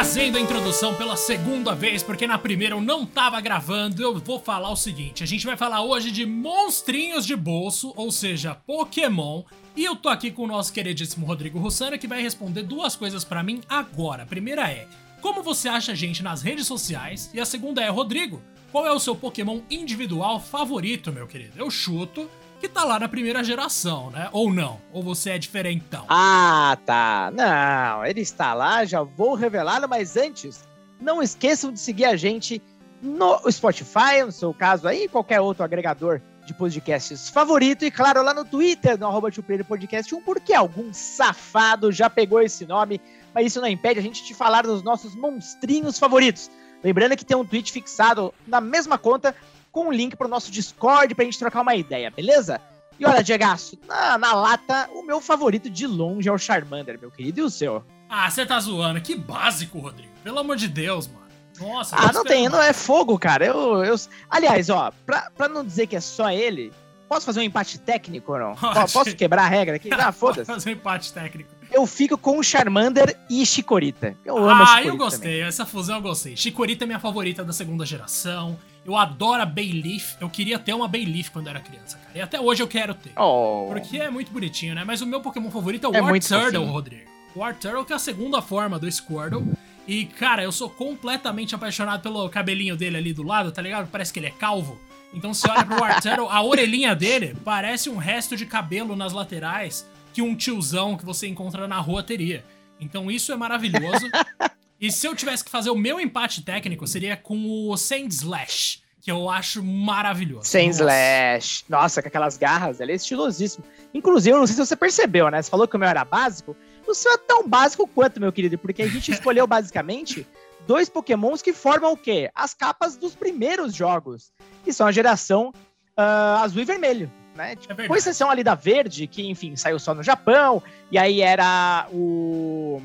fazendo a introdução pela segunda vez, porque na primeira eu não tava gravando, eu vou falar o seguinte: a gente vai falar hoje de monstrinhos de bolso, ou seja, Pokémon. E eu tô aqui com o nosso queridíssimo Rodrigo Rossana, que vai responder duas coisas para mim agora. A primeira é: como você acha a gente nas redes sociais? E a segunda é: Rodrigo, qual é o seu Pokémon individual favorito, meu querido? Eu chuto que tá lá na primeira geração, né? Ou não? Ou você é diferentão? Ah, tá. Não, ele está lá, já vou revelá-lo, mas antes, não esqueçam de seguir a gente no Spotify, no seu caso aí, qualquer outro agregador de podcasts favorito, e claro, lá no Twitter, no arroba Podcast 1, porque algum safado já pegou esse nome, mas isso não impede a gente de falar dos nossos monstrinhos favoritos. Lembrando que tem um tweet fixado na mesma conta com um link pro nosso Discord pra gente trocar uma ideia, beleza? E olha, Diego, na, na lata, o meu favorito de longe é o Charmander, meu querido, e o seu? Ah, você tá zoando. Que básico, Rodrigo. Pelo amor de Deus, mano. Nossa, Ah, não tem, não é fogo, cara. Eu, eu... Aliás, ó, pra, pra não dizer que é só ele, posso fazer um empate técnico ou não? Pode. Posso quebrar a regra aqui? Ah, foda-se. fazer um empate técnico. Eu fico com o Charmander e Chikorita. Eu amo Ah, Chikorita eu gostei. também. Essa fusão eu gostei. Chikorita é minha favorita da segunda geração. Eu adoro a Bayleaf. Eu queria ter uma Bayleaf quando era criança, cara. E até hoje eu quero ter. Oh. Porque é muito bonitinho, né? Mas o meu Pokémon favorito é o É Turtle. Rodrigo. O War Turtle que é a segunda forma do Squirtle. E, cara, eu sou completamente apaixonado pelo cabelinho dele ali do lado, tá ligado? Parece que ele é calvo. Então você olha pro War Turtle, a orelhinha dele parece um resto de cabelo nas laterais que um tiozão que você encontra na rua teria. Então isso é maravilhoso. e se eu tivesse que fazer o meu empate técnico, seria com o Sandslash, que eu acho maravilhoso. Nossa. slash. Nossa, com aquelas garras, ele é estilosíssimo. Inclusive, eu não sei se você percebeu, né? Você falou que o meu era básico. O seu é tão básico quanto, meu querido, porque a gente escolheu basicamente dois pokémons que formam o quê? As capas dos primeiros jogos, que são a geração ah, azul e vermelho, né? Tipo, verdade. com exceção ali da verde, que, enfim, saiu só no Japão, e aí era o...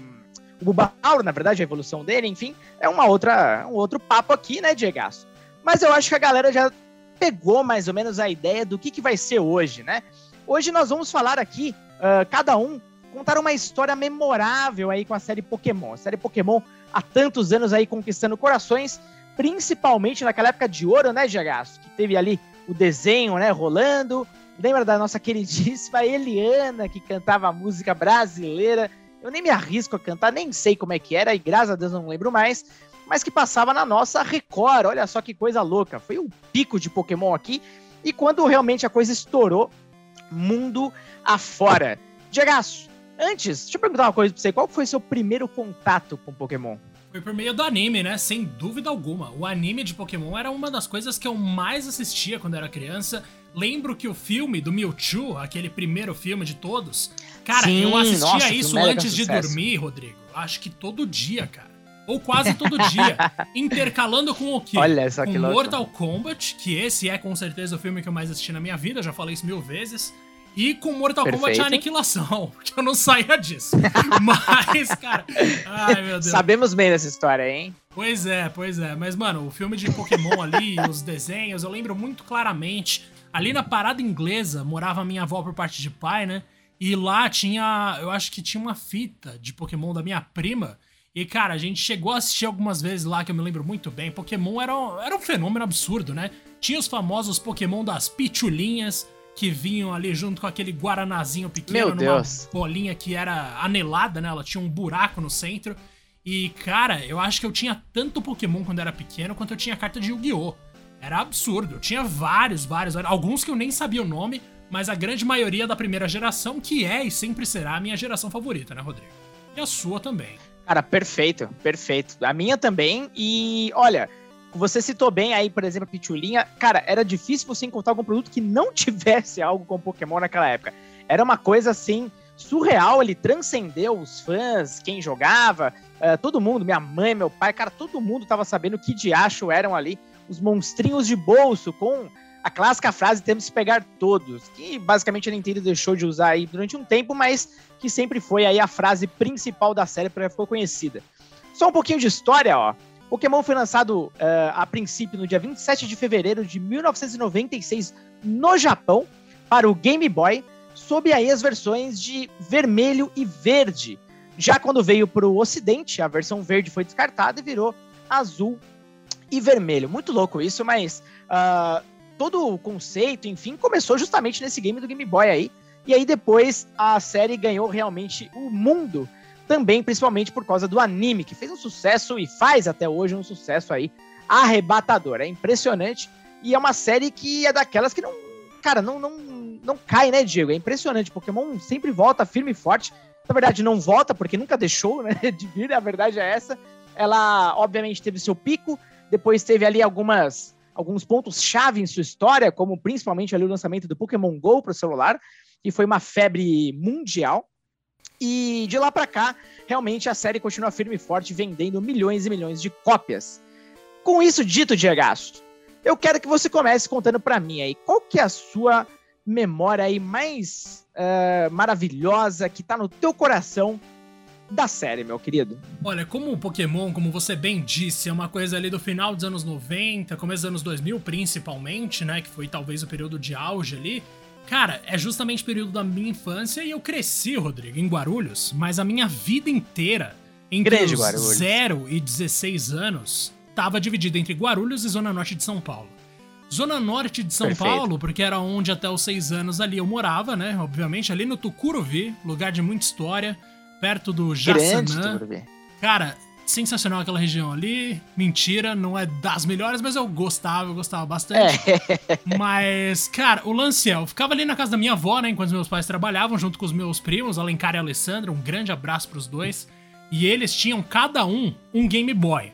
O Bulbasauro, na verdade, a evolução dele, enfim, é uma outra, um outro papo aqui, né, Diego? Mas eu acho que a galera já pegou mais ou menos a ideia do que, que vai ser hoje, né? Hoje nós vamos falar aqui, ah, cada um, contar uma história memorável aí com a série Pokémon. A série Pokémon há tantos anos aí conquistando corações, principalmente naquela época de ouro, né, Jagaço? Que teve ali o desenho, né, rolando. Lembra da nossa queridíssima Eliana, que cantava música brasileira? Eu nem me arrisco a cantar, nem sei como é que era, e graças a Deus não lembro mais mas que passava na nossa Record. Olha só que coisa louca. Foi um pico de Pokémon aqui. E quando realmente a coisa estourou, mundo afora. Diegaço, antes, deixa eu perguntar uma coisa pra você. Qual foi seu primeiro contato com Pokémon? Foi por meio do anime, né? Sem dúvida alguma. O anime de Pokémon era uma das coisas que eu mais assistia quando era criança. Lembro que o filme do Mewtwo, aquele primeiro filme de todos, cara, Sim, eu assistia nossa, isso antes de sucesso. dormir, Rodrigo. Acho que todo dia, cara. Ou quase todo dia. intercalando com o quê? Olha só com que louco. Mortal Kombat, que esse é com certeza o filme que eu mais assisti na minha vida, já falei isso mil vezes. E com Mortal Kombat Perfeito. Aniquilação, porque eu não saía disso. Mas, cara. Ai, meu Deus. Sabemos bem dessa história, hein? Pois é, pois é. Mas, mano, o filme de Pokémon ali, os desenhos, eu lembro muito claramente. Ali na parada inglesa morava minha avó por parte de pai, né? E lá tinha. Eu acho que tinha uma fita de Pokémon da minha prima. E, cara, a gente chegou a assistir algumas vezes lá, que eu me lembro muito bem. Pokémon era, um- era um fenômeno absurdo, né? Tinha os famosos Pokémon das pitulinhas, que vinham ali junto com aquele guaranazinho pequeno, Meu numa Deus. bolinha que era anelada, né? Ela tinha um buraco no centro. E, cara, eu acho que eu tinha tanto Pokémon quando era pequeno quanto eu tinha carta de Yu-Gi-Oh! Era absurdo. Eu tinha vários, vários. Alguns que eu nem sabia o nome, mas a grande maioria da primeira geração, que é e sempre será a minha geração favorita, né, Rodrigo? E a sua também. Cara, perfeito, perfeito. A minha também. E olha, você citou bem aí, por exemplo, a Pitulinha. Cara, era difícil você encontrar algum produto que não tivesse algo com Pokémon naquela época. Era uma coisa assim surreal, ele transcendeu os fãs, quem jogava, eh, todo mundo, minha mãe, meu pai, cara, todo mundo tava sabendo que diacho eram ali os monstrinhos de bolso com a clássica frase temos que pegar todos, que basicamente a Nintendo deixou de usar aí durante um tempo, mas que sempre foi aí a frase principal da série porque ficou conhecida. Só um pouquinho de história, ó. Pokémon foi lançado eh, a princípio no dia 27 de fevereiro de 1996 no Japão para o Game Boy, sob aí as versões de vermelho e verde. Já quando veio para o Ocidente, a versão verde foi descartada e virou azul e vermelho. Muito louco isso, mas uh, todo o conceito, enfim, começou justamente nesse game do Game Boy aí. E aí depois a série ganhou realmente o mundo também, principalmente por causa do anime, que fez um sucesso e faz até hoje um sucesso aí arrebatador. É impressionante. E é uma série que é daquelas que não. Cara, não, não, não cai, né, Diego? É impressionante. Pokémon sempre volta firme e forte. Na verdade, não volta, porque nunca deixou, né? De vir, a verdade é essa. Ela, obviamente, teve seu pico, depois teve ali algumas alguns pontos-chave em sua história, como principalmente ali o lançamento do Pokémon GO para o celular, que foi uma febre mundial. E de lá para cá, realmente a série continua firme e forte, vendendo milhões e milhões de cópias. Com isso dito, Diego, eu quero que você comece contando para mim aí, qual que é a sua memória aí mais uh, maravilhosa que tá no teu coração da série, meu querido? Olha, como o Pokémon, como você bem disse, é uma coisa ali do final dos anos 90, começo dos anos 2000 principalmente, né, que foi talvez o período de auge ali. Cara, é justamente o período da minha infância e eu cresci, Rodrigo, em Guarulhos, mas a minha vida inteira, entre Grande os Guarulhos. 0 e 16 anos, tava dividida entre Guarulhos e Zona Norte de São Paulo. Zona Norte de São Perfeito. Paulo, porque era onde até os seis anos ali eu morava, né? Obviamente, ali no Tucuruvi, lugar de muita história, perto do Jaçanã. Cara, sensacional aquela região ali. Mentira, não é das melhores, mas eu gostava, eu gostava bastante. É. Mas, cara, o lance é, eu ficava ali na casa da minha avó, né? Enquanto meus pais trabalhavam, junto com os meus primos, Alencar e Alessandra. Um grande abraço pros dois. E eles tinham cada um um Game Boy.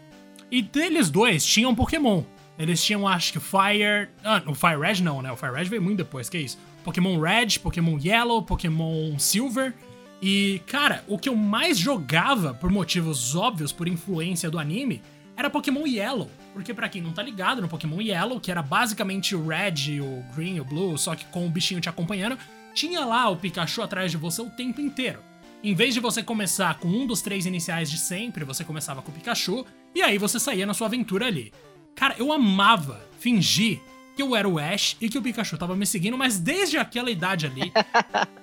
E deles dois tinham Pokémon. Eles tinham, acho que Fire. Ah, o Fire Red não, né? O Fire Red veio muito depois, que é isso? Pokémon Red, Pokémon Yellow, Pokémon Silver. E, cara, o que eu mais jogava, por motivos óbvios, por influência do anime, era Pokémon Yellow. Porque, para quem não tá ligado, no Pokémon Yellow, que era basicamente o Red, o Green, o Blue, só que com o bichinho te acompanhando, tinha lá o Pikachu atrás de você o tempo inteiro. Em vez de você começar com um dos três iniciais de sempre, você começava com o Pikachu, e aí você saía na sua aventura ali. Cara, eu amava fingir que eu era o Ash e que o Pikachu tava me seguindo, mas desde aquela idade ali,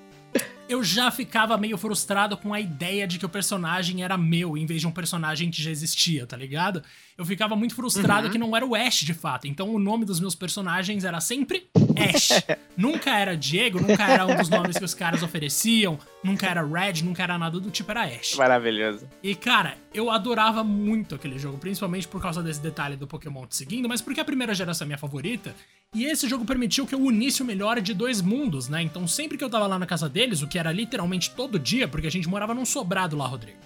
eu já ficava meio frustrado com a ideia de que o personagem era meu, em vez de um personagem que já existia, tá ligado? Eu ficava muito frustrado uhum. que não era o Ash de fato. Então o nome dos meus personagens era sempre Ash. nunca era Diego, nunca era um dos nomes que os caras ofereciam, nunca era Red, nunca era nada do tipo, era Ash. Maravilhoso. E cara, eu adorava muito aquele jogo, principalmente por causa desse detalhe do Pokémon te seguindo, mas porque a primeira geração é minha favorita. E esse jogo permitiu que eu unisse o melhor de dois mundos, né? Então sempre que eu tava lá na casa deles, o que era literalmente todo dia, porque a gente morava num sobrado lá, Rodrigo.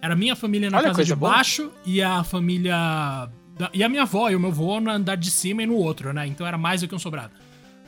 Era minha família na Olha, casa de boa. baixo e a família. Da... E a minha avó e o meu avô no andar de cima e no outro, né? Então era mais do que um sobrado.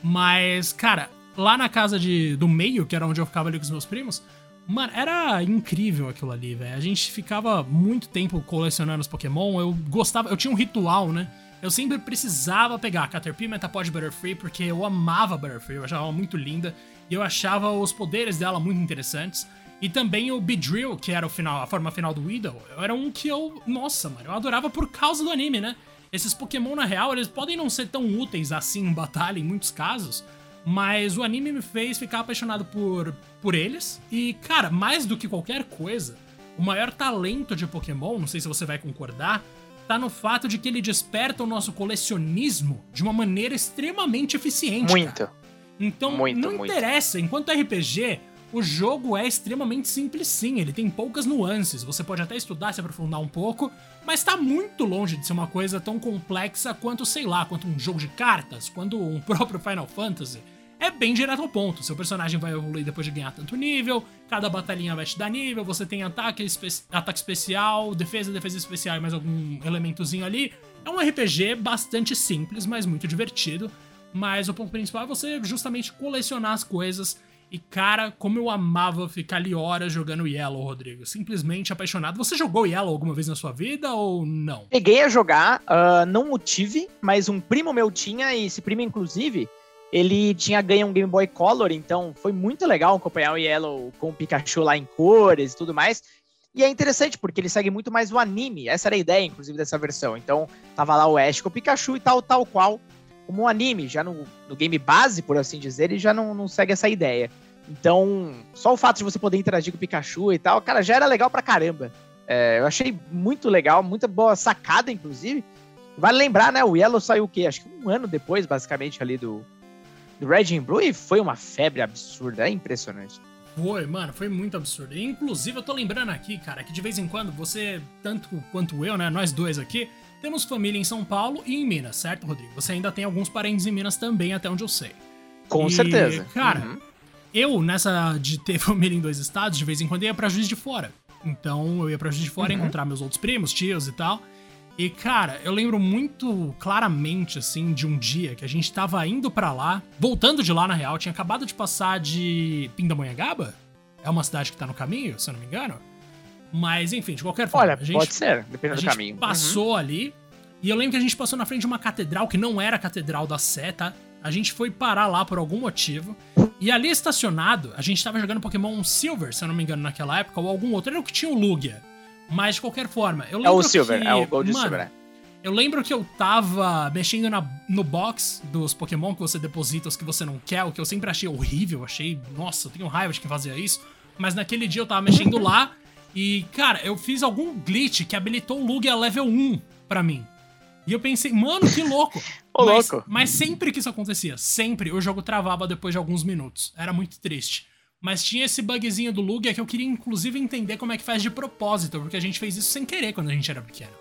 Mas, cara, lá na casa de... do meio, que era onde eu ficava ali com os meus primos, Mano, era incrível aquilo ali, velho. A gente ficava muito tempo colecionando os Pokémon. Eu gostava, eu tinha um ritual, né? Eu sempre precisava pegar Caterpie Metapod Butterfree porque eu amava Butterfree, eu achava ela muito linda e eu achava os poderes dela muito interessantes. E também o Beedrill, que era o final, a forma final do Weedle, era um que eu, nossa, mano, eu adorava por causa do anime, né? Esses Pokémon na real, eles podem não ser tão úteis assim em batalha em muitos casos, mas o anime me fez ficar apaixonado por por eles. E, cara, mais do que qualquer coisa, o maior talento de Pokémon, não sei se você vai concordar, tá no fato de que ele desperta o nosso colecionismo de uma maneira extremamente eficiente. Muito. Cara. Então, muito, não muito. interessa, enquanto RPG, o jogo é extremamente simples sim, ele tem poucas nuances, você pode até estudar, se aprofundar um pouco, mas tá muito longe de ser uma coisa tão complexa quanto, sei lá, quanto um jogo de cartas, quanto um próprio Final Fantasy. É bem direto ao ponto, seu personagem vai evoluir depois de ganhar tanto nível, cada batalhinha vai te dar nível, você tem ataque, espe ataque especial, defesa, defesa especial e mais algum elementozinho ali. É um RPG bastante simples, mas muito divertido. Mas o ponto principal é você justamente colecionar as coisas. E cara, como eu amava ficar ali horas jogando Yellow, Rodrigo. Simplesmente apaixonado. Você jogou Yellow alguma vez na sua vida ou não? Peguei a jogar, uh, não o tive, mas um primo meu tinha, e esse primo, inclusive, ele tinha ganho um Game Boy Color, então foi muito legal acompanhar o Yellow com o Pikachu lá em cores e tudo mais. E é interessante porque ele segue muito mais o anime. Essa era a ideia, inclusive, dessa versão. Então, tava lá o Ash com o Pikachu e tal, tal qual como um anime. Já no, no game base, por assim dizer, ele já não, não segue essa ideia. Então, só o fato de você poder interagir com o Pikachu e tal, cara, já era legal pra caramba. É, eu achei muito legal, muita boa sacada, inclusive. Vale lembrar, né? O Yellow saiu o quê? Acho que um ano depois, basicamente, ali do, do Red and Blue, e foi uma febre absurda. É impressionante. Foi, mano, foi muito absurdo. E, inclusive, eu tô lembrando aqui, cara, que de vez em quando você, tanto quanto eu, né? Nós dois aqui, temos família em São Paulo e em Minas, certo, Rodrigo? Você ainda tem alguns parentes em Minas também, até onde eu sei. Com e, certeza. Cara, uhum. eu, nessa de ter família em dois estados, de vez em quando ia pra Juiz de Fora. Então eu ia pra Juiz de Fora uhum. encontrar meus outros primos, tios e tal. E, cara, eu lembro muito claramente, assim, de um dia que a gente tava indo para lá, voltando de lá, na real, tinha acabado de passar de Pindamonhangaba? É uma cidade que tá no caminho, se eu não me engano. Mas, enfim, de qualquer forma. Olha, gente, pode ser, depende do caminho. passou uhum. ali, e eu lembro que a gente passou na frente de uma catedral que não era a Catedral da Sé, tá? A gente foi parar lá por algum motivo. E ali estacionado, a gente tava jogando Pokémon Silver, se eu não me engano, naquela época, ou algum outro. Era o que tinha o Lugia. Mas de qualquer forma, eu lembro. É o Silver, que, é o Gold mano, Silver. É. Eu lembro que eu tava mexendo na, no box dos Pokémon que você deposita, os que você não quer, o que eu sempre achei horrível. Achei, nossa, eu tenho raiva de quem fazia isso. Mas naquele dia eu tava mexendo lá e, cara, eu fiz algum glitch que habilitou o Lugia level 1 pra mim. E eu pensei, mano, que louco. Ô, mas, louco. Mas sempre que isso acontecia, sempre o jogo travava depois de alguns minutos. Era muito triste. Mas tinha esse bugzinho do Lugia que eu queria inclusive entender como é que faz de propósito, porque a gente fez isso sem querer quando a gente era pequeno.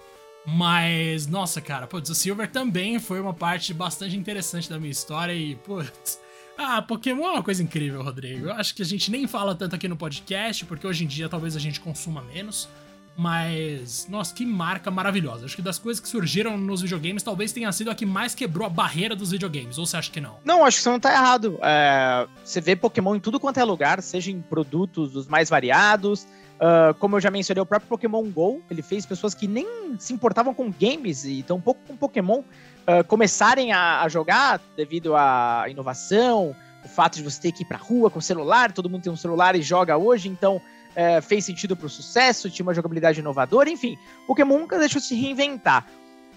Mas, nossa, cara, putz, o Silver também foi uma parte bastante interessante da minha história e, putz. Ah, Pokémon é uma coisa incrível, Rodrigo. Eu acho que a gente nem fala tanto aqui no podcast, porque hoje em dia talvez a gente consuma menos. Mas, nossa, que marca maravilhosa. Acho que das coisas que surgiram nos videogames, talvez tenha sido a que mais quebrou a barreira dos videogames. Ou você acha que não? Não, acho que você não tá errado. É, você vê Pokémon em tudo quanto é lugar, seja em produtos dos mais variados. Uh, como eu já mencionei, o próprio Pokémon GO, ele fez pessoas que nem se importavam com games e tão pouco com Pokémon uh, começarem a, a jogar devido à inovação, o fato de você ter que ir pra rua com celular, todo mundo tem um celular e joga hoje, então é, fez sentido para o sucesso, tinha uma jogabilidade inovadora, enfim, Pokémon nunca deixou de se reinventar.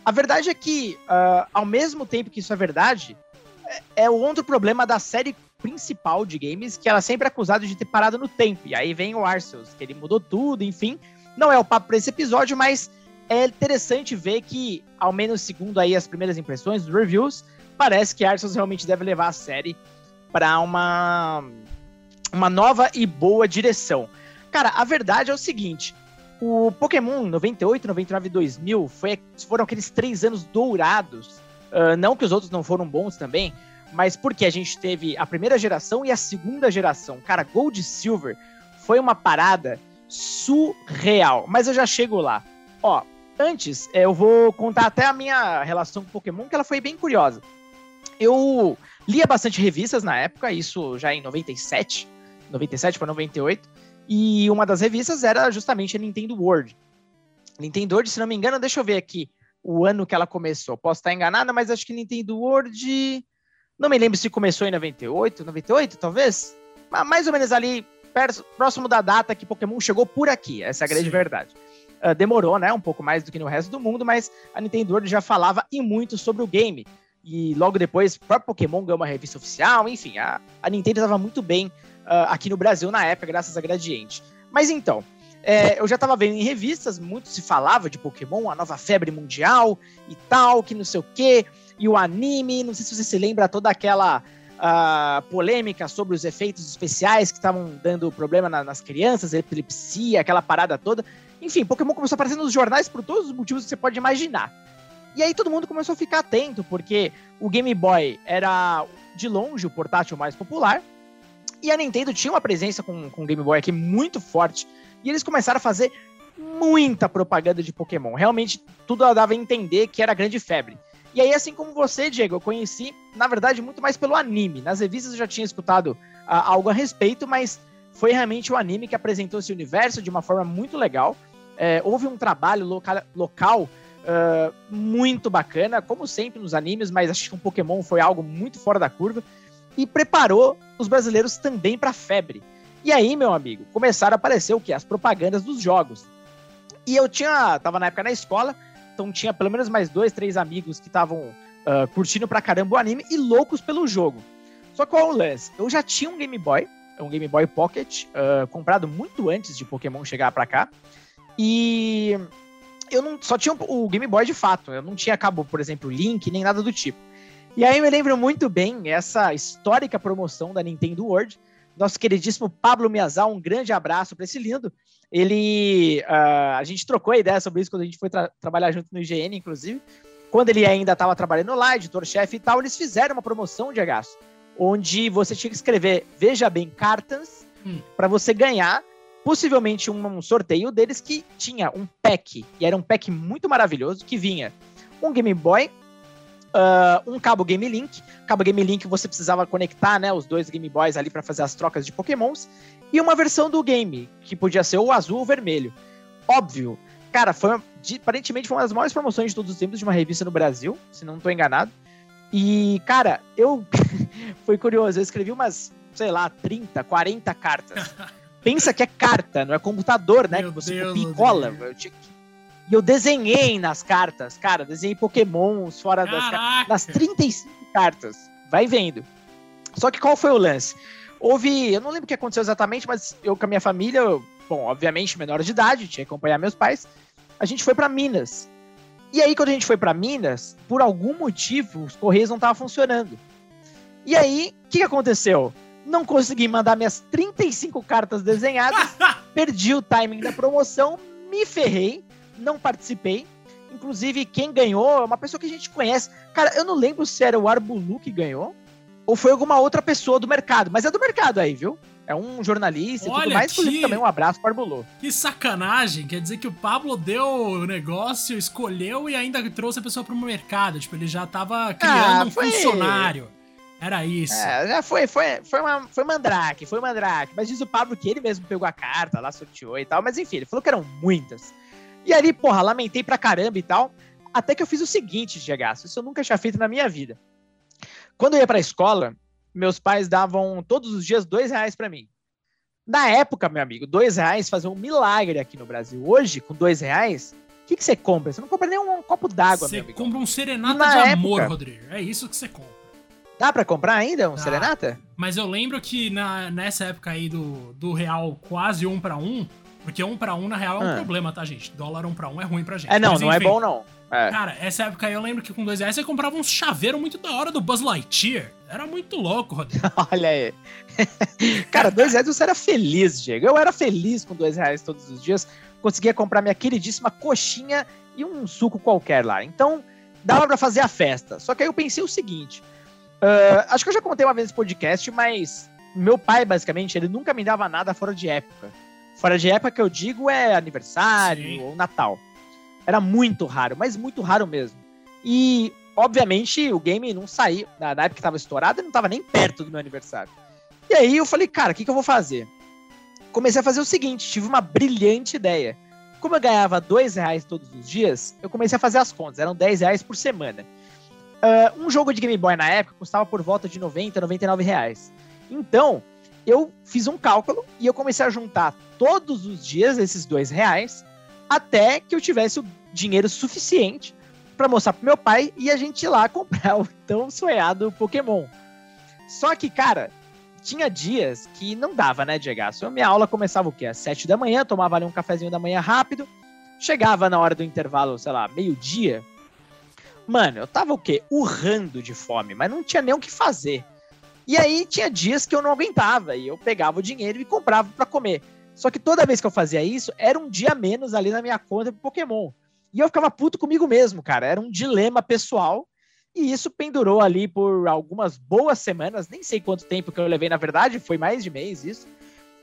A verdade é que, uh, ao mesmo tempo que isso é verdade, é, é o outro problema da série principal de games, que ela é sempre é acusada de ter parado no tempo. E aí vem o Arceus, que ele mudou tudo, enfim. Não é o papo para esse episódio, mas é interessante ver que, ao menos segundo aí as primeiras impressões dos reviews, parece que Arceus realmente deve levar a série para uma, uma nova e boa direção. Cara, a verdade é o seguinte: o Pokémon 98, 99 e 2000 foi, foram aqueles três anos dourados. Uh, não que os outros não foram bons também, mas porque a gente teve a primeira geração e a segunda geração. Cara, Gold e Silver foi uma parada surreal. Mas eu já chego lá. Ó, antes, é, eu vou contar até a minha relação com Pokémon, que ela foi bem curiosa. Eu lia bastante revistas na época, isso já em 97, 97 para 98. E uma das revistas era justamente a Nintendo World. Nintendo World, se não me engano, deixa eu ver aqui o ano que ela começou. Posso estar enganada, mas acho que Nintendo World. Não me lembro se começou em 98, 98, talvez. Mas mais ou menos ali, próximo da data que Pokémon chegou por aqui. Essa é a grande Sim. verdade. Uh, demorou, né? Um pouco mais do que no resto do mundo, mas a Nintendo World já falava e muito sobre o game. E logo depois, o próprio Pokémon ganhou uma revista oficial, enfim, a, a Nintendo estava muito bem uh, aqui no Brasil na época, graças a Gradiente. Mas então, é, eu já estava vendo em revistas, muito se falava de Pokémon, a nova febre mundial e tal, que não sei o quê, e o anime, não sei se você se lembra toda aquela uh, polêmica sobre os efeitos especiais que estavam dando problema na, nas crianças, epilepsia, aquela parada toda. Enfim, Pokémon começou a aparecer nos jornais por todos os motivos que você pode imaginar. E aí todo mundo começou a ficar atento, porque o Game Boy era de longe o portátil mais popular, e a Nintendo tinha uma presença com, com o Game Boy aqui muito forte. E eles começaram a fazer muita propaganda de Pokémon. Realmente, tudo dava a entender que era grande febre. E aí, assim como você, Diego, eu conheci, na verdade, muito mais pelo anime. Nas revistas eu já tinha escutado uh, algo a respeito, mas foi realmente o anime que apresentou esse universo de uma forma muito legal. É, houve um trabalho local, local uh, muito bacana, como sempre nos animes, mas acho que um Pokémon foi algo muito fora da curva e preparou os brasileiros também para a febre. E aí, meu amigo, começaram a aparecer o que? As propagandas dos jogos. E eu tinha, tava na época na escola, então tinha pelo menos mais dois, três amigos que estavam uh, curtindo pra caramba o anime e loucos pelo jogo. Só qual o lance? Eu já tinha um Game Boy, um Game Boy Pocket, uh, comprado muito antes de Pokémon chegar para cá. E eu não só tinha o Game Boy de fato, eu não tinha cabo, por exemplo, Link, nem nada do tipo. E aí me lembro muito bem essa histórica promoção da Nintendo World. Nosso queridíssimo Pablo Miazal, um grande abraço para esse lindo. Ele. Uh, a gente trocou a ideia sobre isso quando a gente foi tra trabalhar junto no IGN, inclusive. Quando ele ainda estava trabalhando lá, editor-chefe e tal, eles fizeram uma promoção de agaço, onde você tinha que escrever, veja bem, cartas hum. para você ganhar possivelmente um, sorteio deles que tinha um pack, e era um pack muito maravilhoso, que vinha um Game Boy, uh, um cabo Game Link, cabo Game Link você precisava conectar né, os dois Game Boys ali para fazer as trocas de Pokémons, e uma versão do game, que podia ser o azul ou o vermelho. Óbvio, cara, foi aparentemente foi uma das maiores promoções de todos os tempos de uma revista no Brasil, se não estou enganado. E, cara, eu. foi curioso, eu escrevi umas, sei lá, 30, 40 cartas. pensa que é carta, não é computador, né? Meu que você Deus copia e cola. Eu tinha que... E eu desenhei nas cartas, cara, desenhei pokémons fora das, das 35 cartas. Vai vendo. Só que qual foi o lance? Houve, eu não lembro o que aconteceu exatamente, mas eu com a minha família, eu, bom, obviamente menor de idade, tinha que acompanhar meus pais, a gente foi para Minas. E aí quando a gente foi para Minas, por algum motivo, os correios não estavam funcionando. E aí, o que aconteceu? não consegui mandar minhas 35 cartas desenhadas, perdi o timing da promoção, me ferrei, não participei. Inclusive, quem ganhou é uma pessoa que a gente conhece. Cara, eu não lembro se era o Arbulu que ganhou ou foi alguma outra pessoa do mercado, mas é do mercado aí, viu? É um jornalista Olha, e tudo mais. Inclusive, que... também um abraço para o Arbulu. Que sacanagem! Quer dizer que o Pablo deu o negócio, escolheu e ainda trouxe a pessoa para o mercado. Tipo, ele já tava criando ah, um foi... funcionário. Era isso. É, já foi, foi, foi, uma, foi mandrake, foi mandrake. Mas diz o Pablo que ele mesmo pegou a carta lá, sorteou e tal. Mas enfim, ele falou que eram muitas. E ali, porra, lamentei pra caramba e tal. Até que eu fiz o seguinte, Diego, isso eu nunca tinha feito na minha vida. Quando eu ia pra escola, meus pais davam todos os dias dois reais para mim. Na época, meu amigo, dois reais fazia um milagre aqui no Brasil. Hoje, com dois reais, o que, que você compra? Você não compra nem um copo d'água, meu amigo. Você compra um serenata de época, amor, Rodrigo. É isso que você compra. Dá pra comprar ainda um Dá. Serenata? Mas eu lembro que na, nessa época aí do, do real quase um para um, porque um para um na real é um ah. problema, tá, gente? Dólar um para um é ruim pra gente. É, não, Mas, não é bom não. É. Cara, essa época aí eu lembro que com dois reais você comprava um chaveiro muito da hora do Buzz Lightyear. Era muito louco, Rodrigo. Olha aí. Cara, dois reais você era feliz, Diego. Eu era feliz com dois reais todos os dias. Conseguia comprar minha queridíssima coxinha e um suco qualquer lá. Então, dava para fazer a festa. Só que aí eu pensei o seguinte: Uh, acho que eu já contei uma vez esse podcast, mas meu pai, basicamente, ele nunca me dava nada fora de época. Fora de época que eu digo é aniversário Sim. ou Natal. Era muito raro, mas muito raro mesmo. E, obviamente, o game não saiu. Na, época que tava estourado, não tava nem perto do meu aniversário. E aí eu falei, cara, o que, que eu vou fazer? Comecei a fazer o seguinte, tive uma brilhante ideia. Como eu ganhava dois reais todos os dias, eu comecei a fazer as contas. Eram 10 reais por semana. Uh, um jogo de Game Boy na época custava por volta de 90, 99 reais. Então, eu fiz um cálculo e eu comecei a juntar todos os dias esses dois reais até que eu tivesse o dinheiro suficiente para mostrar pro meu pai e a gente ir lá comprar o tão sonhado Pokémon. Só que, cara, tinha dias que não dava, né, Diego? A minha aula começava o quê? Às sete da manhã, tomava ali um cafezinho da manhã rápido, chegava na hora do intervalo, sei lá, meio-dia, Mano, eu tava o quê? Urrando de fome, mas não tinha nem o que fazer. E aí tinha dias que eu não aguentava e eu pegava o dinheiro e comprava para comer. Só que toda vez que eu fazia isso, era um dia menos ali na minha conta pro Pokémon. E eu ficava puto comigo mesmo, cara. Era um dilema pessoal. E isso pendurou ali por algumas boas semanas, nem sei quanto tempo que eu levei, na verdade, foi mais de mês isso.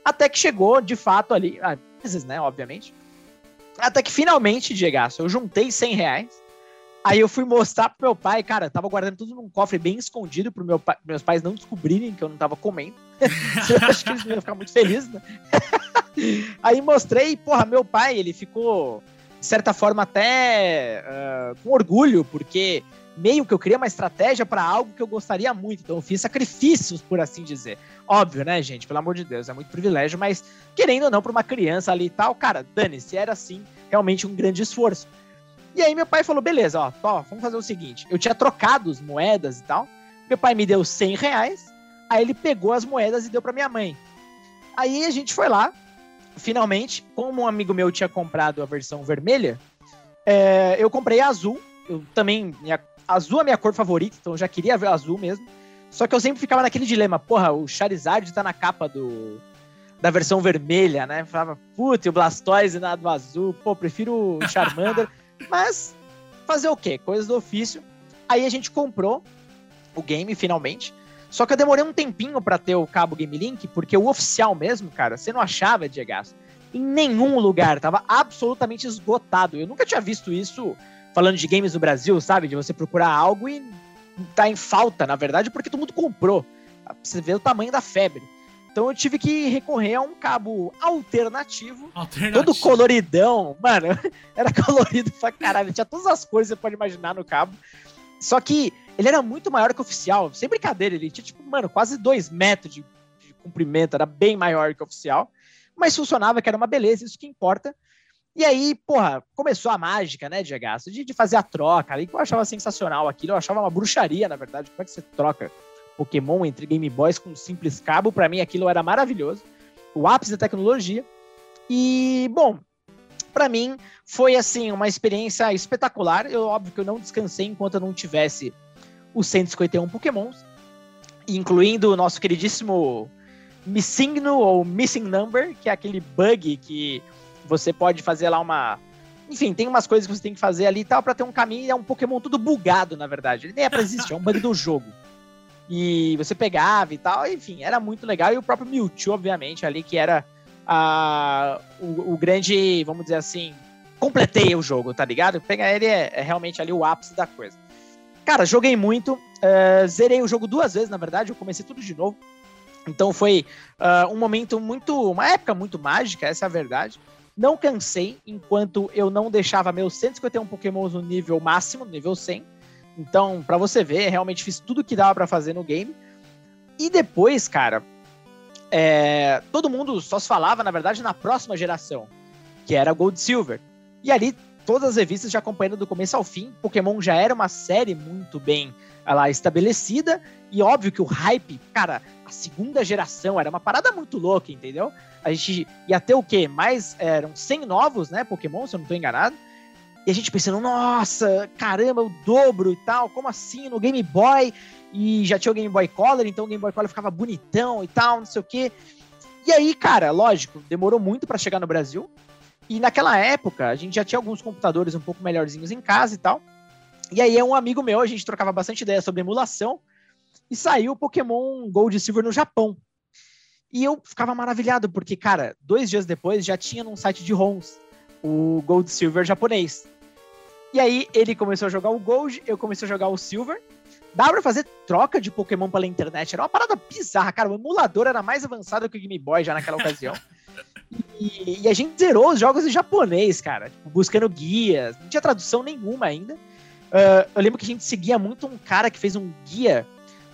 Até que chegou, de fato, ali, ah, meses, né, obviamente. Até que finalmente, Diego, eu juntei 100 reais Aí eu fui mostrar pro meu pai, cara, tava guardando tudo num cofre bem escondido pro meu meus pais não descobrirem que eu não tava comendo. eu acho que eles iam ficar muito felizes, né? Aí mostrei, porra, meu pai, ele ficou, de certa forma, até uh, com orgulho, porque meio que eu criei uma estratégia para algo que eu gostaria muito. Então eu fiz sacrifícios, por assim dizer. Óbvio, né, gente? Pelo amor de Deus, é muito privilégio, mas querendo ou não, para uma criança ali e tal, cara, dane-se, era assim, realmente um grande esforço. E aí meu pai falou, beleza, ó, ó, vamos fazer o seguinte. Eu tinha trocado as moedas e tal. Meu pai me deu 100 reais. Aí ele pegou as moedas e deu para minha mãe. Aí a gente foi lá, finalmente, como um amigo meu tinha comprado a versão vermelha, é, eu comprei a azul. Eu também. Minha, azul é minha cor favorita, então eu já queria ver azul mesmo. Só que eu sempre ficava naquele dilema, porra, o Charizard tá na capa do, da versão vermelha, né? Falava, puta, o Blastoise na do azul, pô, prefiro o Charmander. Mas fazer o quê? Coisas do ofício. Aí a gente comprou o game finalmente. Só que eu demorei um tempinho para ter o cabo Game Link, porque o oficial mesmo, cara, você não achava, Diego. Em nenhum lugar, tava absolutamente esgotado. Eu nunca tinha visto isso falando de games do Brasil, sabe? De você procurar algo e tá em falta, na verdade, porque todo mundo comprou. Você ver o tamanho da febre. Então eu tive que recorrer a um cabo alternativo, alternativo. todo coloridão. Mano, era colorido pra caralho. Tinha todas as cores que você pode imaginar no cabo. Só que ele era muito maior que o oficial. Sem brincadeira, ele tinha, tipo, mano, quase dois metros de, de comprimento. Era bem maior que o oficial. Mas funcionava, que era uma beleza, isso que importa. E aí, porra, começou a mágica, né, Diego? De, de fazer a troca ali, que eu achava sensacional aquilo. Eu achava uma bruxaria, na verdade. Como é que você troca Pokémon entre Game Boys com um simples cabo? Para mim, aquilo era maravilhoso. O ápice da tecnologia. E, bom, para mim foi assim uma experiência espetacular. Eu óbvio que eu não descansei enquanto eu não tivesse os 151 Pokémons, incluindo o nosso queridíssimo Missingno ou Missing Number, que é aquele bug que você pode fazer lá uma. Enfim, tem umas coisas que você tem que fazer ali e tal para ter um caminho. É um Pokémon tudo bugado, na verdade. Ele nem é pra existir, é um bug do jogo. E você pegava e tal, enfim, era muito legal. E o próprio Mewtwo, obviamente, ali, que era a, o, o grande, vamos dizer assim, completei o jogo, tá ligado? Pegar ele é, é, realmente ali o ápice da coisa. Cara, joguei muito, uh, zerei o jogo duas vezes, na verdade, eu comecei tudo de novo. Então foi uh, um momento muito, uma época muito mágica, essa é a verdade. Não cansei enquanto eu não deixava meus 151 Pokémons no nível máximo, no nível 100. Então, para você ver, realmente fiz tudo que dava para fazer no game. E depois, cara, é, todo mundo só se falava, na verdade, na próxima geração, que era Gold Silver. E ali, todas as revistas já acompanhando do começo ao fim. Pokémon já era uma série muito bem lá estabelecida. E óbvio que o hype, cara, a segunda geração era uma parada muito louca, entendeu? A gente ia ter o quê? Mais, eram 100 novos, né, Pokémon, se eu não tô enganado. E a gente pensando, nossa, caramba, o dobro e tal, como assim, no Game Boy? E já tinha o Game Boy Color, então o Game Boy Color ficava bonitão e tal, não sei o quê. E aí, cara, lógico, demorou muito para chegar no Brasil. E naquela época, a gente já tinha alguns computadores um pouco melhorzinhos em casa e tal. E aí, um amigo meu, a gente trocava bastante ideia sobre emulação e saiu o Pokémon Gold e Silver no Japão. E eu ficava maravilhado, porque, cara, dois dias depois já tinha num site de ROMs o Gold Silver japonês. E aí ele começou a jogar o Gold, eu comecei a jogar o Silver. Dava pra fazer troca de Pokémon pela internet. Era uma parada bizarra, cara. O emulador era mais avançado que o Game Boy já naquela ocasião. E, e, a gente zerou os jogos em japonês, cara. Tipo, buscando guias. Não tinha tradução nenhuma ainda. Uh, eu lembro que a gente seguia muito um cara que fez um guia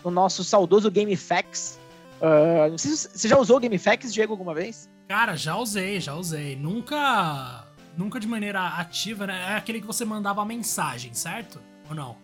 no nosso saudoso GameFAQs. Uh, não sei se você já usou o GameFAQs, Diego, alguma vez? Cara, já usei, já usei. Nunca. Nunca de maneira ativa, né? É aquele que você mandava a mensagem, certo? Ou não?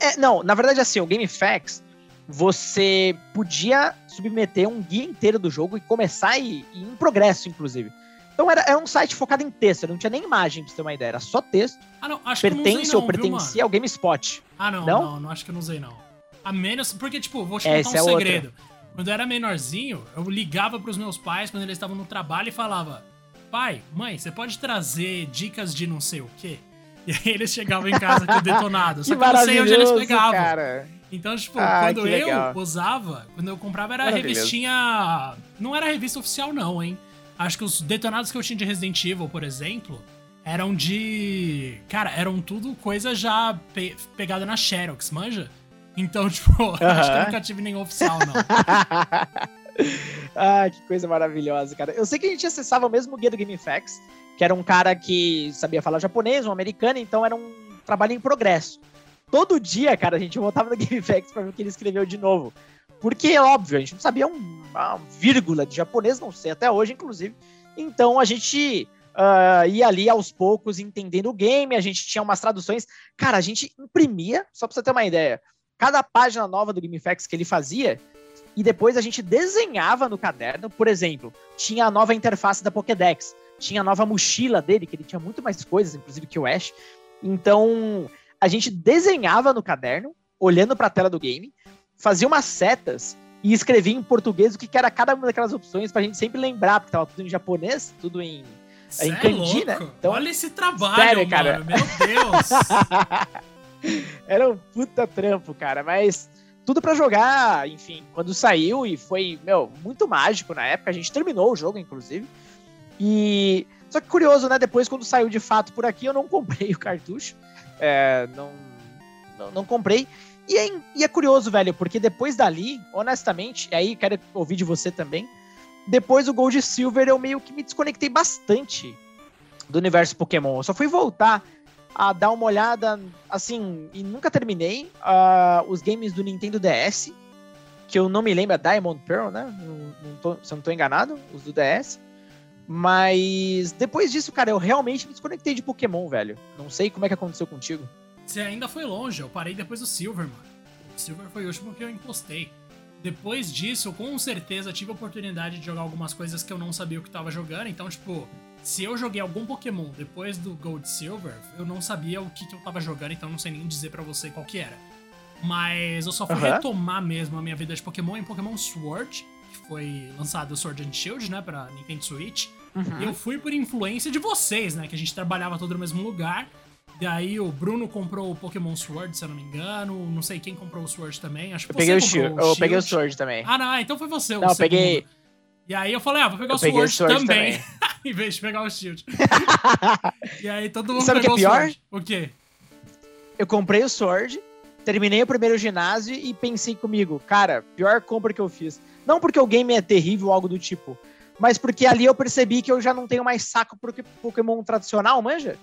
É, não, na verdade, assim, o GameFAQs, você podia submeter um guia inteiro do jogo e começar e, e em progresso, inclusive. Então era, era um site focado em texto, não tinha nem imagem, pra você ter uma ideia, era só texto. Ah, não, acho Pertence que não usei, não, ou pertencia ao GameSpot. Ah, não, não, não, não, acho que eu não usei, não. A menos. Porque, tipo, vou te contar um é segredo. Quando eu era menorzinho, eu ligava pros meus pais quando eles estavam no trabalho e falava: Pai, mãe, você pode trazer dicas de não sei o quê? E aí eles chegavam em casa com detonado. Só que, eu não sei onde eles pegavam. Cara. Então, tipo, ah, quando eu legal. usava, quando eu comprava era revistinha. Não era revista oficial, não, hein? Acho que os detonados que eu tinha de Resident Evil, por exemplo, eram de. Cara, eram tudo coisa já pe pegada na Xerox, manja? Então, tipo, uh -huh. acho que eu nunca tive nenhum oficial, não. Ah, que coisa maravilhosa, cara. Eu sei que a gente acessava o mesmo guia do GameFAQs, que era um cara que sabia falar japonês, um americano, então era um trabalho em progresso. Todo dia, cara, a gente voltava no GameFAQs pra ver o que ele escreveu de novo. Porque, óbvio, a gente não sabia um, uma vírgula de japonês, não sei até hoje, inclusive. Então a gente uh, ia ali aos poucos entendendo o game, a gente tinha umas traduções. Cara, a gente imprimia, só pra você ter uma ideia, cada página nova do GameFAQs que ele fazia, e depois a gente desenhava no caderno, por exemplo, tinha a nova interface da Pokédex, tinha a nova mochila dele, que ele tinha muito mais coisas, inclusive que o Ash. Então, a gente desenhava no caderno, olhando para a tela do game, fazia umas setas e escrevia em português o que, era cada uma daquelas opções pra gente sempre lembrar, porque tava tudo em japonês, tudo em, em kanji, é né? Então, Olha esse trabalho, sério, cara. meu Deus! era um puta trampo, cara, mas tudo para jogar, enfim, quando saiu e foi, meu, muito mágico na época. A gente terminou o jogo, inclusive. E. Só que curioso, né? Depois, quando saiu de fato por aqui, eu não comprei o cartucho. É, não, não, não, comprei. E é, e é curioso, velho, porque depois dali, honestamente, e aí quero ouvir de você também. Depois do Gold e Silver, eu meio que me desconectei bastante do universo Pokémon. Eu só fui voltar a dar uma olhada, assim, e nunca terminei uh, os games do Nintendo DS, que eu não me lembro, é Diamond Pearl, né? Não, não tô, se eu não tô enganado, os do DS. Mas depois disso, cara, eu realmente me desconectei de Pokémon, velho. Não sei como é que aconteceu contigo. Você ainda foi longe, eu parei depois do Silver, mano. O Silver foi o último que eu encostei. Depois disso, eu com certeza tive a oportunidade de jogar algumas coisas que eu não sabia o que tava jogando. Então, tipo, se eu joguei algum Pokémon depois do Gold Silver, eu não sabia o que, que eu tava jogando, então não sei nem dizer para você qual que era. Mas eu só fui uhum. retomar mesmo a minha vida de Pokémon em Pokémon Sword, que foi lançado Sword and Shield, né, pra Nintendo Switch. Uhum. Eu fui por influência de vocês, né, que a gente trabalhava todo no mesmo lugar. E aí o Bruno comprou o Pokémon Sword, se eu não me engano. Não sei quem comprou o Sword também. Acho que eu você peguei o Shield. Eu peguei o Sword também. Ah, não, então foi você. Não, eu peguei. E aí eu falei, ah, vou pegar o Sword, Sword, também. também. em vez de pegar o Shield. e aí todo mundo Sabe pegou que é pior? o O quê? Eu comprei o Sword, terminei o primeiro ginásio e pensei comigo, cara, pior compra que eu fiz. Não porque o game é terrível ou algo do tipo, mas porque ali eu percebi que eu já não tenho mais saco pro Pokémon tradicional, manja?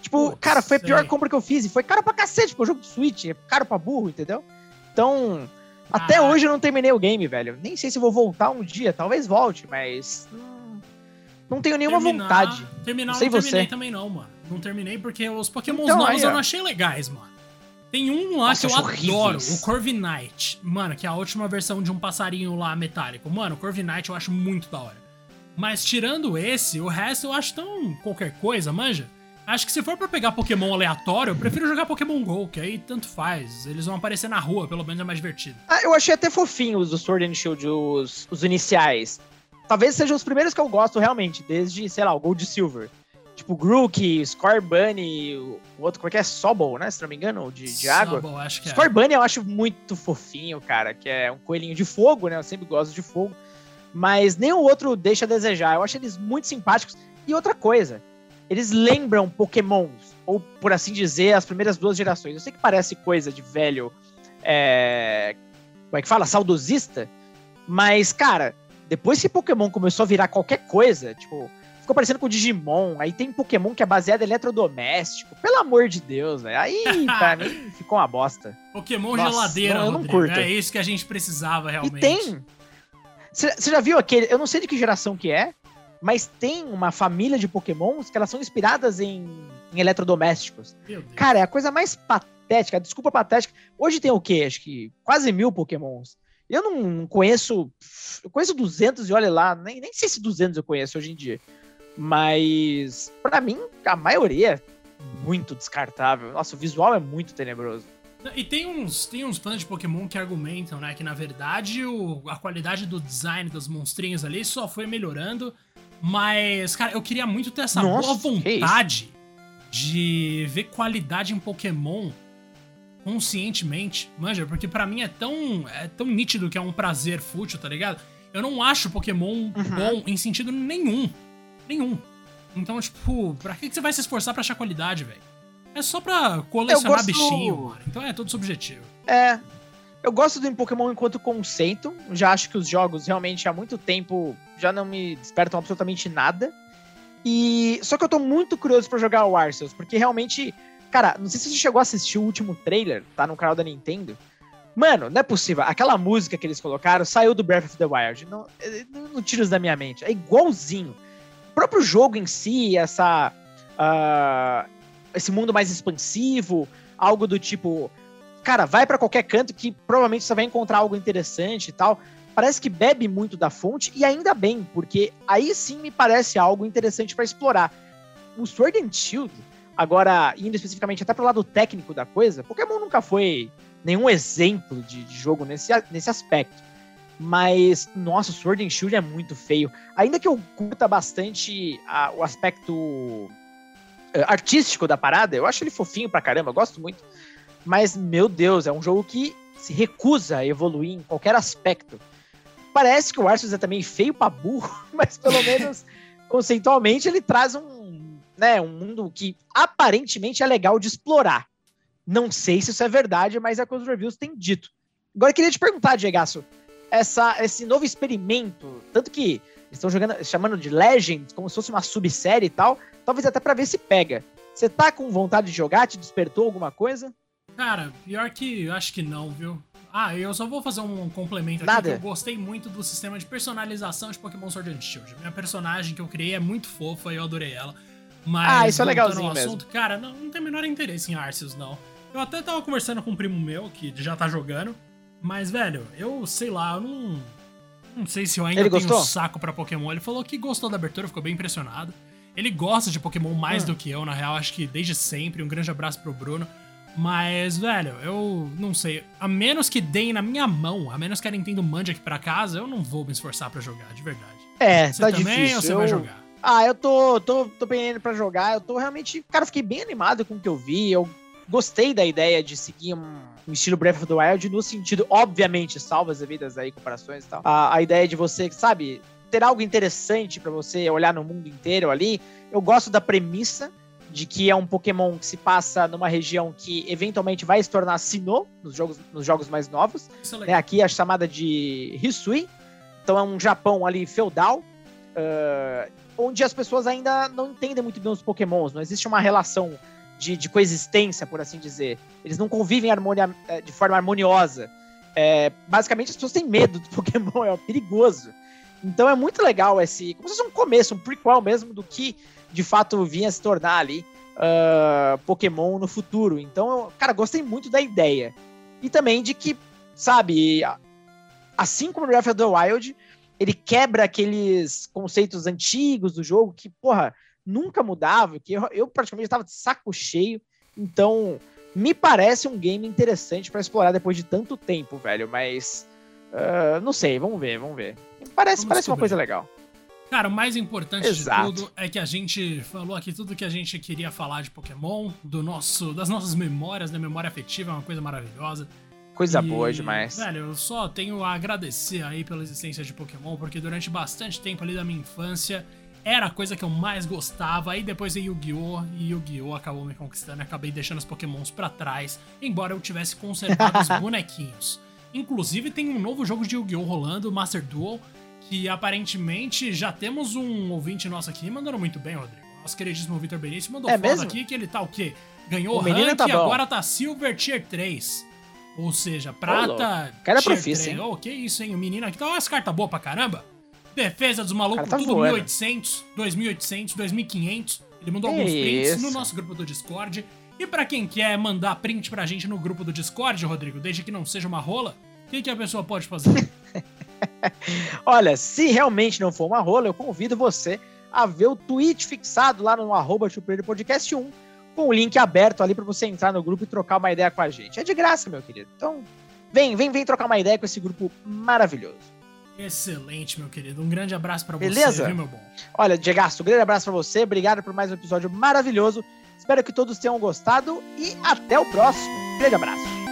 Tipo, Putz, cara, foi a pior sei. compra que eu fiz. E foi caro pra cacete, porque o jogo de Switch é caro pra burro, entendeu? Então, até hoje eu não terminei o game, velho. Nem sei se vou voltar um dia, talvez volte, mas. Não, não tenho nenhuma terminar, vontade. Terminar não, sei não terminei você. também, não, mano. Não terminei porque os Pokémon então, novos aí, eu não achei legais, mano. Tem um lá Nossa, que eu adoro, horríveis. o Corviknight. Mano, que é a última versão de um passarinho lá metálico. Mano, o Corviknight eu acho muito da hora. Mas tirando esse, o resto eu acho tão qualquer coisa, manja. Acho que se for pra pegar Pokémon aleatório, eu prefiro jogar Pokémon GO, que aí tanto faz. Eles vão aparecer na rua, pelo menos é mais divertido. Ah, eu achei até fofinho os do Sword and Shield, os, os iniciais. Talvez sejam os primeiros que eu gosto realmente, desde, sei lá, o Gold Silver. Tipo, Grook, Scorbunny, o outro, como é que é? Sobol, né? Se não me engano, de, de água. Sobol, acho que é. Scorbunny eu acho muito fofinho, cara, que é um coelhinho de fogo, né? Eu sempre gosto de fogo. Mas nenhum outro deixa a desejar. Eu acho eles muito simpáticos. E outra coisa, eles lembram Pokémons, ou por assim dizer, as primeiras duas gerações. Eu sei que parece coisa de velho. É... Como é que fala? Saudosista. Mas, cara, depois que Pokémon começou a virar qualquer coisa, tipo, ficou parecendo com o Digimon. Aí tem Pokémon que é baseado em eletrodoméstico. Pelo amor de Deus, velho. Aí, pra mim, ficou uma bosta. Pokémon Nossa, geladeira, não, eu não Rodrigo. curto. É isso que a gente precisava realmente. E tem. Você já viu aquele. Eu não sei de que geração que é, mas tem uma família de pokémons que elas são inspiradas em, em eletrodomésticos. Cara, é a coisa mais patética, desculpa patética. Hoje tem o quê? Acho que quase mil pokémons. Eu não conheço, eu conheço 200 e olha lá, nem, nem sei se 200 eu conheço hoje em dia. Mas, para mim, a maioria é muito descartável. Nossa, o visual é muito tenebroso. E tem uns, tem uns fãs de Pokémon que argumentam, né, que na verdade o, a qualidade do design dos monstrinhos ali só foi melhorando mas, cara, eu queria muito ter essa Nossa, boa vontade de ver qualidade em Pokémon conscientemente, manja, porque para mim é tão, é tão nítido que é um prazer fútil, tá ligado? Eu não acho Pokémon uhum. bom em sentido nenhum. Nenhum. Então, tipo, pra que você vai se esforçar pra achar qualidade, velho? É só pra colecionar gosto... bichinho, mano. Então é todo subjetivo. É, eu gosto do Pokémon enquanto conceito. Já acho que os jogos realmente há muito tempo já não me despertam absolutamente nada. E só que eu tô muito curioso para jogar o Arceus, porque realmente, cara, não sei se você chegou a assistir o último trailer, tá no canal da Nintendo. Mano, não é possível. Aquela música que eles colocaram saiu do Breath of the Wild. Não, não tira isso da minha mente. É igualzinho. O próprio jogo em si, essa. Uh, esse mundo mais expansivo, algo do tipo cara, vai para qualquer canto que provavelmente você vai encontrar algo interessante e tal. parece que bebe muito da fonte, e ainda bem, porque aí sim me parece algo interessante para explorar. O Sword and Shield, agora indo especificamente até pro lado técnico da coisa, Pokémon nunca foi nenhum exemplo de, de jogo nesse, nesse aspecto. Mas, nossa, o Sword and Shield é muito feio. Ainda que eu curta bastante a, o aspecto uh, artístico da parada, eu acho ele fofinho pra caramba, gosto muito. Mas, meu Deus, é um jogo que se recusa a evoluir em qualquer aspecto. Parece que o Arceus é também feio pra burro, mas pelo menos conceitualmente ele traz um, né, um mundo que aparentemente é legal de explorar. Não sei se isso é verdade, mas é que os reviews têm dito. Agora eu queria te perguntar, Diego, essa, esse novo experimento, tanto que estão jogando, chamando de Legends, como se fosse uma subsérie e tal, talvez até para ver se pega. Você tá com vontade de jogar? Te despertou alguma coisa? Cara, pior que acho que não, viu? Ah, eu só vou fazer um complemento aqui, Nada. eu gostei muito do sistema de personalização de Pokémon Sword and Shield. Minha personagem que eu criei é muito fofa e eu adorei ela. Mas, ah, isso é legalzinho assunto, mesmo. cara, não, não tem o menor interesse em Arceus, não. Eu até tava conversando com um primo meu, que já tá jogando, mas, velho, eu sei lá, eu não. Não sei se eu ainda Ele tenho gostou? um saco pra Pokémon. Ele falou que gostou da abertura, ficou bem impressionado. Ele gosta de Pokémon mais Hum. do que eu, na real, acho que desde sempre. Um grande abraço pro Bruno. Mas, velho, eu não sei. A menos que deem na minha mão, a menos que a Nintendo mande aqui pra casa, eu não vou me esforçar pra jogar, de verdade. É, Você tá também difícil. ou você eu... vai jogar? Ah, eu tô, tô, tô pendendo pra jogar. Eu tô realmente. Cara, eu fiquei bem animado com o que eu vi. Eu gostei da ideia de seguir um, um estilo Breath of the Wild no sentido, obviamente, salva as devidas aí comparações e tal. A, a ideia de você, sabe, ter algo interessante pra você olhar no mundo inteiro ali. Eu gosto da premissa de que é um Pokémon que se passa numa região que eventualmente vai se tornar Sinnoh nos jogos, nos jogos mais novos é né, aqui a chamada de Hisui. Então é um Japão ali feudal, ah, onde as pessoas ainda não entendem muito bem os Pokémons. Não existe uma relação de, de coexistência, por assim dizer. Eles não convivem harmonia- eh, de forma harmoniosa. É, basicamente, as pessoas têm medo do Pokémon, é perigoso. Então é muito legal esse. Como se fosse um começo, um prequel mesmo do que de fato vinha se tornar ali ah, Pokémon no futuro. Então, eu, cara, gostei muito da ideia. E também de que, sabe, assim como Breath of the Wild, ele quebra aqueles conceitos antigos do jogo que, porra, nunca mudava, que eu, eu praticamente estava de saco cheio. Então, me parece um game interessante para explorar depois de tanto tempo, velho. Mas, ah, não sei, vamos ver, vamos ver. Parece, Vamos parece uma coisa legal. Cara, o mais importante Exato. de tudo é que a gente falou aqui tudo que a gente queria falar de Pokémon, do nosso, das nossas memórias, da memória afetiva, é uma coisa maravilhosa. Coisa E, boa demais. Velho, eu só tenho a agradecer aí pela existência de Pokémon, porque durante bastante tempo ali da minha infância era a coisa que eu mais gostava. Aí depois veio Yu-Gi-Oh! E Yu-Gi-Oh! acabou me conquistando e acabei deixando os Pokémons pra trás, embora eu tivesse conservado os bonequinhos. Inclusive tem um novo jogo de Yu-Gi-Oh! rolando, Master Duel, que aparentemente já temos um ouvinte nosso aqui mandando muito bem, Rodrigo. Nosso queridíssimo Vitor Benício mandou É foto aqui que ele tá o quê? Ganhou O rank tá e agora tá Silver Tier 3. Ou seja, prata. Cara é profissa, 3. hein? Ô, que isso, hein? O menino aqui tá umas cartas boas pra caramba. Defesa dos malucos, tá tudo voando. 1800, 2800, 2500. Ele mandou Que alguns prints isso? no nosso grupo do Discord. E pra quem quer mandar print pra gente no grupo do Discord, Rodrigo, desde que não seja uma rola, o que, que a pessoa pode fazer? Olha, se realmente não for uma rola, eu convido você a ver o tweet fixado lá no arroba Podcast 1, com o link aberto ali para você entrar no grupo e trocar uma ideia com a gente. É de graça, meu querido. Então, vem, vem, vem trocar uma ideia com esse grupo maravilhoso. Excelente, meu querido. Um grande abraço pra você, Beleza? viu, meu bom? Olha, Diego, um grande abraço para você, obrigado por mais um episódio maravilhoso. Espero que todos tenham gostado e até o próximo. Grande abraço.